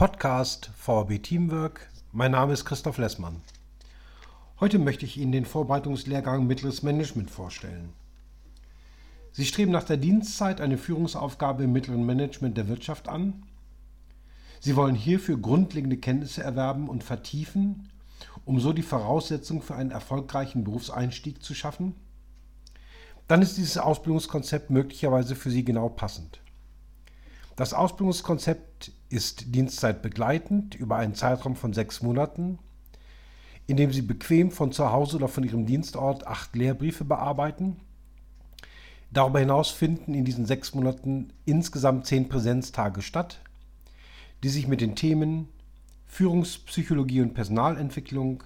Podcast VRB Teamwork. Mein Name ist Christoph Lessmann. Heute möchte ich Ihnen den Vorbereitungslehrgang Mittleres Management vorstellen. Sie streben nach der Dienstzeit eine Führungsaufgabe im mittleren Management der Wirtschaft an. Sie wollen hierfür grundlegende Kenntnisse erwerben und vertiefen, um so die Voraussetzung für einen erfolgreichen Berufseinstieg zu schaffen. Dann ist dieses Ausbildungskonzept möglicherweise für Sie genau passend. Das Ausbildungskonzept ist dienstzeitbegleitend über einen Zeitraum von sechs Monaten, in dem Sie bequem von zu Hause oder von Ihrem Dienstort acht Lehrbriefe bearbeiten. Darüber hinaus finden in diesen sechs Monaten insgesamt zehn Präsenztage statt, die sich mit den Themen Führungspsychologie und Personalentwicklung,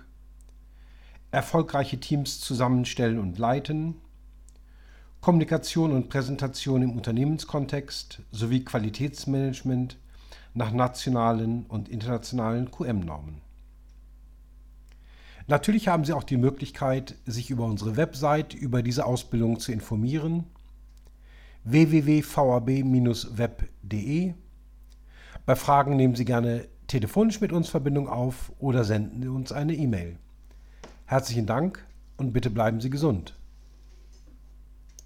erfolgreiche Teams zusammenstellen und leiten, Kommunikation und Präsentation im Unternehmenskontext sowie Qualitätsmanagement nach nationalen und internationalen QM-Normen. Natürlich haben Sie auch die Möglichkeit, sich über unsere Website über diese Ausbildung zu informieren www.vab-web.de. Bei Fragen nehmen Sie gerne telefonisch mit uns Verbindung auf oder senden Sie uns eine E-Mail. Herzlichen Dank und bitte bleiben Sie gesund.